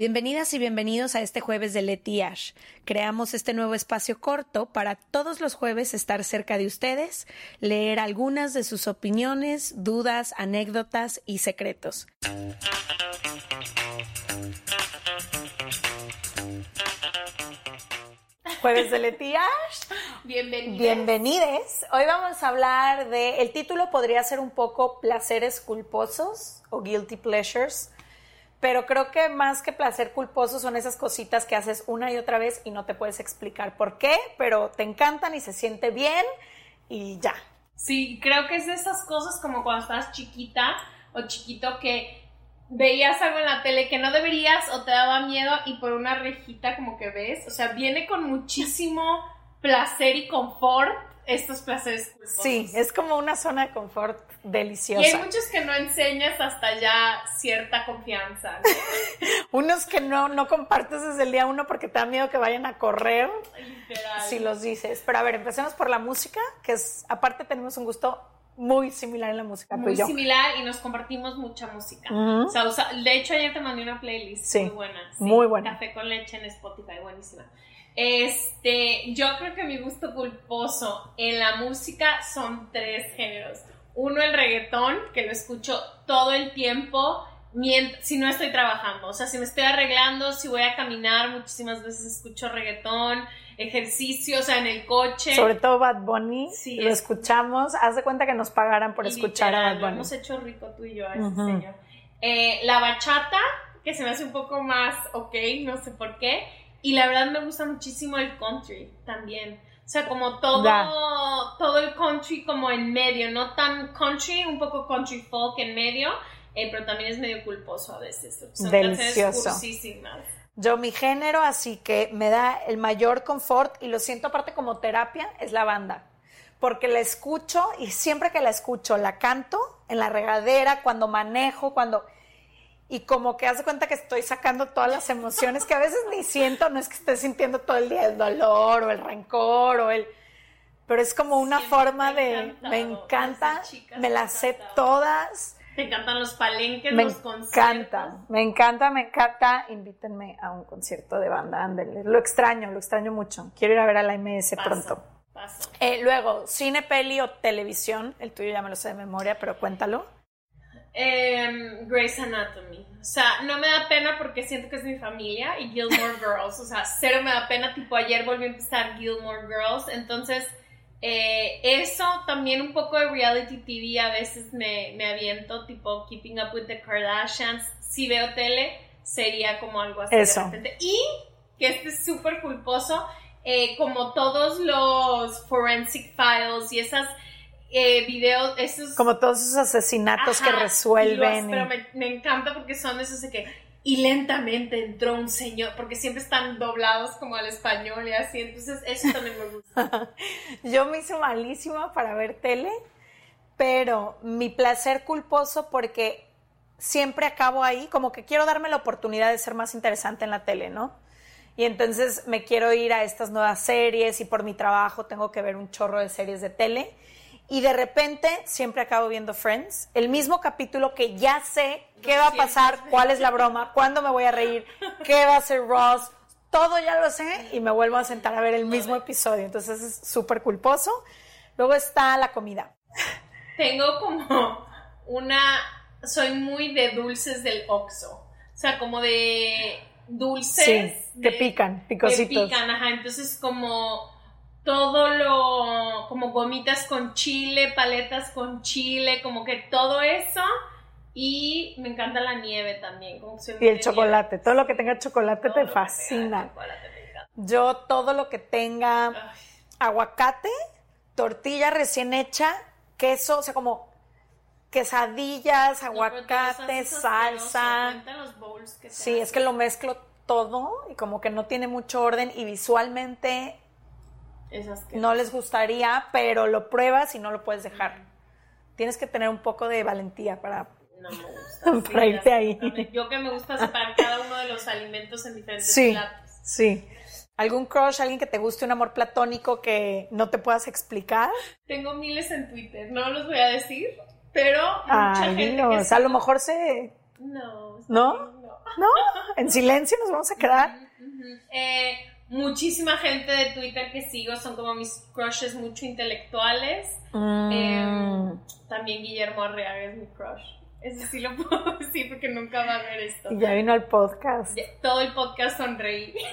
Bienvenidas y bienvenidos a este jueves de Leti Ash. Creamos este nuevo espacio corto para todos los jueves estar cerca de ustedes, leer algunas de sus opiniones, dudas, anécdotas y secretos. Jueves de Leti Ash. Bienvenidos. Bienvenides. Hoy vamos a hablar de, el título podría ser un poco placeres culposos o guilty pleasures pero creo que más que placer culposo son esas cositas que haces una y otra vez y no te puedes explicar por qué, pero te encantan y se siente bien y ya. Sí, creo que es de esas cosas como cuando estás chiquita o chiquito que veías algo en la tele que no deberías o te daba miedo y por una rejita como que ves, o sea, viene con muchísimo placer y confort estos placeres culposos. Sí, es como una zona de confort deliciosa. Y hay muchos que no enseñas hasta ya cierta confianza. Unos que no, no compartes desde el día uno porque te da miedo que vayan a correr. Literal. Si los dices. Pero a ver, empecemos por la música, que es, aparte tenemos un gusto muy similar en la música, tú Muy y yo. similar y nos compartimos mucha música. O sea, de hecho, ayer te mandé una playlist Sí, muy buena. muy buena. Café con leche en Spotify, buenísima. Este, yo creo que mi gusto culposo en la música son tres géneros. Uno, el reggaetón, que lo escucho todo el tiempo, si no estoy trabajando. O sea, si me estoy arreglando, si voy a caminar, muchísimas veces escucho reggaetón, ejercicio, o sea, en el coche. Sobre todo Bad Bunny, Sí, lo es- escuchamos. Haz de cuenta que nos pagaran por escuchar a Bad lo Bunny. hemos hecho rico tú y yo a ese señor. Eh, la bachata, que se me hace un poco más ok, no sé por qué. Y la verdad me gusta muchísimo el country también. O sea, como todo, Ya. todo el country como en medio, no tan country, un poco country folk en medio, eh, pero también es medio culposo a veces. Son Delicioso. Yo mi género, así que me da el mayor confort y lo siento aparte como terapia, es la banda. Porque la escucho y siempre que la escucho la canto en la regadera, cuando manejo, cuando... Y como que hace cuenta que estoy sacando todas las emociones que a veces ni siento, no es que esté sintiendo todo el día el dolor o el rencor o el... Pero es como una Siempre forma de... Me encanta, me las sé todas. Te encantan los palenques, Me los conciertos. encanta, me encanta, me encanta. Invítenme a un concierto de banda, ándele. Lo extraño, lo extraño mucho. Quiero ir a ver a la MS Paso, pronto. paso. Eh, luego, cine, peli o televisión. El tuyo ya me lo sé de memoria, pero cuéntalo. Em, Grey's Anatomy. O sea, no me da pena porque siento que es mi familia y Gilmore Girls. O sea, cero me da pena. Tipo, ayer volví a empezar Gilmore Girls. Entonces, eh, eso también un poco de reality TV a veces me, me aviento. Tipo, Keeping Up with the Kardashians. Si veo tele, sería como algo así. de Eso. repente. Y que este es súper culposo. eh, como todos los forensic files y esas eh, videos, esos Como todos esos asesinatos que resuelven. y pero me, me encanta porque son esos de que y lentamente entró un señor, porque siempre están doblados como al español y así, entonces eso también me gusta. Yo me hice malísima para ver tele, pero mi placer culposo porque siempre acabo ahí, como que quiero darme la oportunidad de ser más interesante en la tele, ¿no? Y entonces me quiero ir a estas nuevas series y por mi trabajo tengo que ver un chorro de series de tele. Y de repente siempre acabo viendo Friends, el mismo capítulo que ya sé qué va a pasar, cuál es la broma, cuándo me voy a reír, qué va a hacer Ross, todo ya lo sé y me vuelvo a sentar a ver el mismo episodio. Entonces es súper culposo. Luego está la comida. Tengo como una, soy muy de dulces del Oxxo, o sea, como de dulces. Sí, que de- pican, que picositos. pican, ajá, entonces como todo lo, como gomitas con chile, paletas con chile, como que todo eso. Y me encanta la nieve también. como Y el chocolate, todo lo que tenga chocolate. Todo te fascina. chocolate. Yo todo lo que tenga Ay, aguacate, tortilla recién hecha, queso, o sea, como quesadillas, no, aguacate, asqueroso, salsa. los bowls que Sí, es que lo mezclo todo y como que no tiene mucho orden y visualmente. No les gustaría, pero lo pruebas y no lo puedes dejar. Tienes que tener un poco de valentía para... No me gusta. Para irte ahí. Yo que me gusta separar cada uno de los alimentos en diferentes Sí, platos. sí. ¿Algún crush, alguien que te guste, un amor platónico que no te puedas explicar? Tengo miles en Twitter, no los voy a decir, pero mucha Ay, gente dilos. que A lo mejor se, No. ¿No? bien, no. ¿No? En silencio nos vamos a quedar. Eh, muchísima gente de Twitter que sigo son como mis crushes mucho intelectuales. Mm. Eh, también Guillermo Arriaga es mi crush. Eso sí lo puedo decir porque nunca va a ver esto. Y ya vino al podcast. Ya- Todo el podcast sonreí.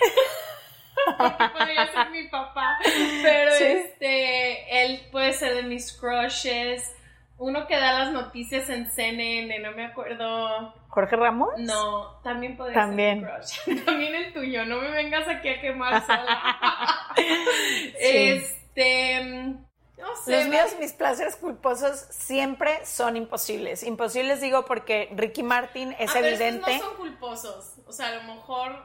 Porque podría ser mi papá. Pero Sí. este, él puede ser de mis crushes. Uno que da las noticias en CNN, no me acuerdo. Jorge Ramos. No, también podría También. ser mi crush. También el tuyo, no me vengas aquí a quemar sola. Sí. Este, no sé. Los míos, mis placeres culposos siempre son imposibles. Imposibles digo porque Ricky Martin es pero estos evidente. no son culposos. O sea, a lo mejor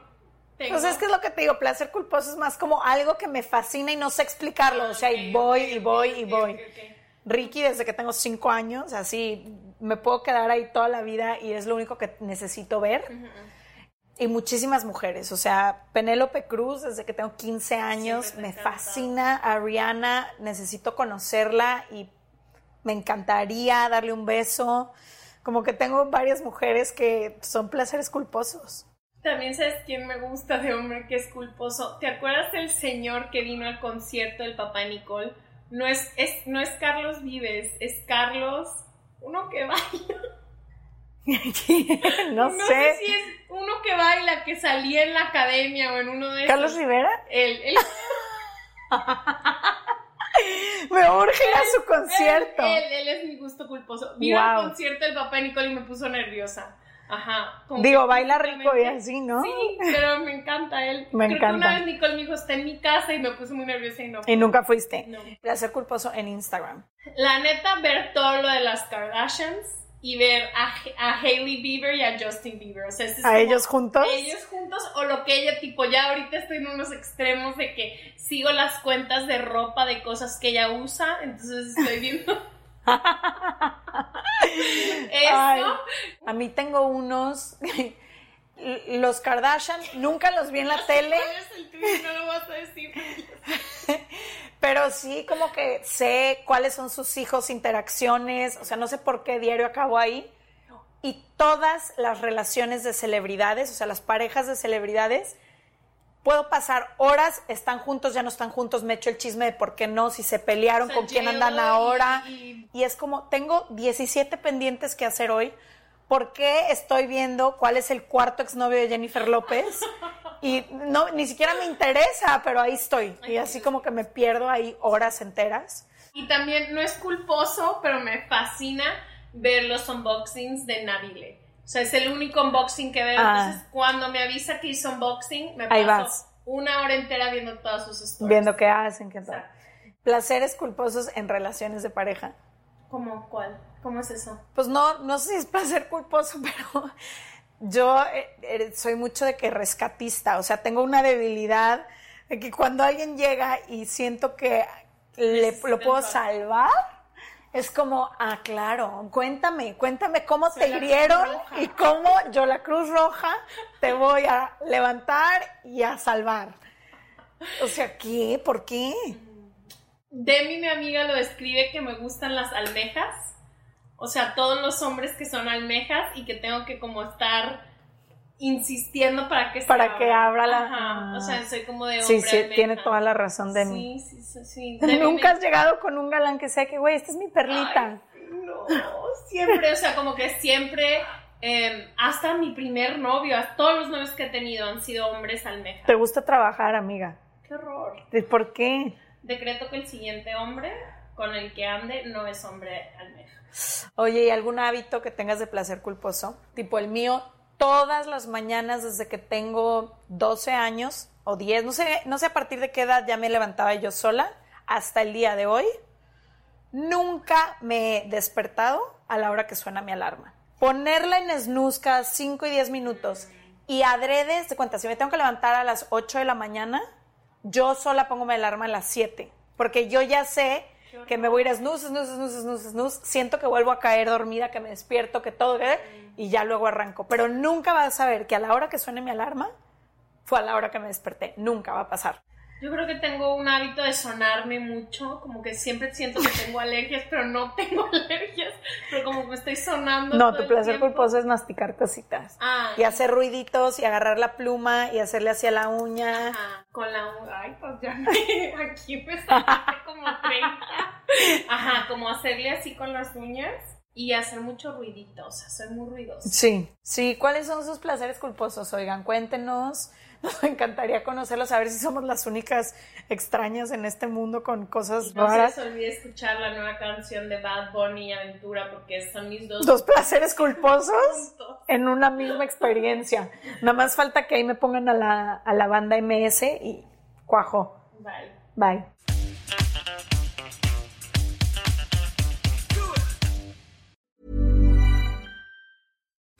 tengo... Pues es que es lo que te digo, placer culposo es más como algo que me fascina y no sé explicarlo. O sea, y voy y voy y voy. Ricky desde que tengo cinco años, así me puedo quedar ahí toda la vida y es lo único que necesito ver. Y muchísimas mujeres, o sea, Penélope Cruz desde que tengo 15 años, me encantado. fascina, a Rihanna, necesito conocerla y me encantaría darle un beso. Como que tengo varias mujeres que son placeres culposos. También sabes quién me gusta de hombre que es culposo. ¿Te acuerdas del señor que vino al concierto del papá Nicole? No es, es, no es Carlos Vives, es Carlos, uno que baila. no, No sé. sé si es uno que baila, que salía en la academia o en uno de Carlos esos. Rivera, Él, él, me urge ir a su concierto. Él, él es mi gusto culposo. Vino Wow. al concierto del papá de Nicole y me puso nerviosa. Ajá. Digo, baila rico y así, ¿no? Sí, pero me encanta él. Me Creo encanta. que una vez Nicole me dijo, está en mi casa y me puse muy nerviosa y no. Y nunca fuiste. No. Placer culposo en Instagram. La neta, ver todo lo de las Kardashians y ver a, a Hailey Bieber y a Justin Bieber. O sea, es ¿A ellos juntos? Ellos juntos o lo que ella, tipo, ya ahorita estoy en unos extremos de que sigo las cuentas de ropa de cosas que ella usa, entonces estoy viendo. Ay, a mí tengo unos. Los Kardashian, nunca los vi en la tele, ¿Cuál es el tuyo? No lo vas a decir. pero sí como que sé cuáles son sus hijos, interacciones, o sea, no sé por qué diario acabo ahí. Y todas las relaciones de celebridades, o sea, las parejas de celebridades, puedo pasar horas, están juntos, ya no están juntos, me echo el chisme de por qué no, si se pelearon, con quién andan y- ahora. y- Y es como, tengo 17 pendientes que hacer hoy. ¿Por qué estoy viendo cuál es el cuarto exnovio de Jennifer López? Y no, ni siquiera me interesa, pero ahí estoy. Y así como que me pierdo ahí horas enteras. Y también no es culposo, pero me fascina ver los unboxings de Nabile. O sea, es el único unboxing que veo. Ah. Entonces, cuando me avisa que hizo unboxing, me Ahí paso vas. una hora entera viendo todas sus stories. Viendo qué hacen, qué tal. Placeres culposos en relaciones de pareja. ¿Cómo cuál? ¿Cómo es eso? Pues no, no sé si es placer culposo, pero yo eh, eh, soy mucho de que rescatista, o sea, tengo una debilidad de que cuando alguien llega y siento que le, lo puedo salvar, es como, ah, claro, cuéntame, cuéntame cómo Soy te hirieron y cómo yo, la Cruz Roja, te voy a levantar y a salvar. O sea, ¿qué? ¿Por qué? Demi, mi amiga, lo describe que me gustan las almejas. O sea, todos los hombres que son almejas y que tengo que como estar insistiendo para que se Para que abra la- Ajá. O sea, soy como de hombre Sí, sí, almeja. tiene toda la razón de mí. Sí, sí, sí. sí. Demi Nunca has llegado con un galán que sea que, güey, esta es mi perlita. Ay, no, siempre, o sea, como que siempre, eh, hasta mi primer novio, hasta todos los novios que he tenido han sido hombres almejas. Te gusta trabajar, amiga. Qué horror. ¿Por qué? Decreto que el siguiente hombre con el que ande no es hombre almeja. Oye, ¿y algún hábito que tengas de placer culposo? Tipo el mío, todas las mañanas desde que tengo 12 años o 10, no sé, no sé a partir de qué edad ya me levantaba yo sola, hasta el día de hoy, nunca me he despertado a la hora que suena mi alarma. Ponerla en snooze cada 5 y 10 minutos y adrede, de cuenta, si me tengo que levantar a las 8 de la mañana, yo sola pongo mi alarma a las 7, porque yo ya sé que me voy a ir a snooze, snooze, snooze, snooze, snooze, siento que vuelvo a caer dormida, que me despierto, que todo, ¿eh? y ya luego arranco. Pero nunca vas a saber que a la hora que suene mi alarma fue a la hora que me desperté. Nunca va a pasar. Yo creo que tengo un hábito de sonarme mucho, como que siempre siento que tengo alergias, pero no tengo alergias, pero como que estoy sonando. No, tu placer culposo es masticar cositas. Ah, y hacer ruiditos y agarrar la pluma y hacerle hacia la uña. Ajá, con la uña. Ay, pues ya me, aquí me como 30. Ajá, como hacerle así con las uñas y hacer mucho ruidito, o sea, soy muy ruidosa. Sí, sí. ¿Cuáles son sus placeres culposos? Oigan, cuéntenos. Nos encantaría conocerlos, a ver si somos las únicas extrañas en este mundo con cosas No se raras. les olvide escuchar la nueva canción de Bad Bunny y Aventura porque son mis dos Dos placeres culposos en una misma experiencia. Nada más falta que ahí me pongan a la, a la banda MS y cuajo. Bye. Bye.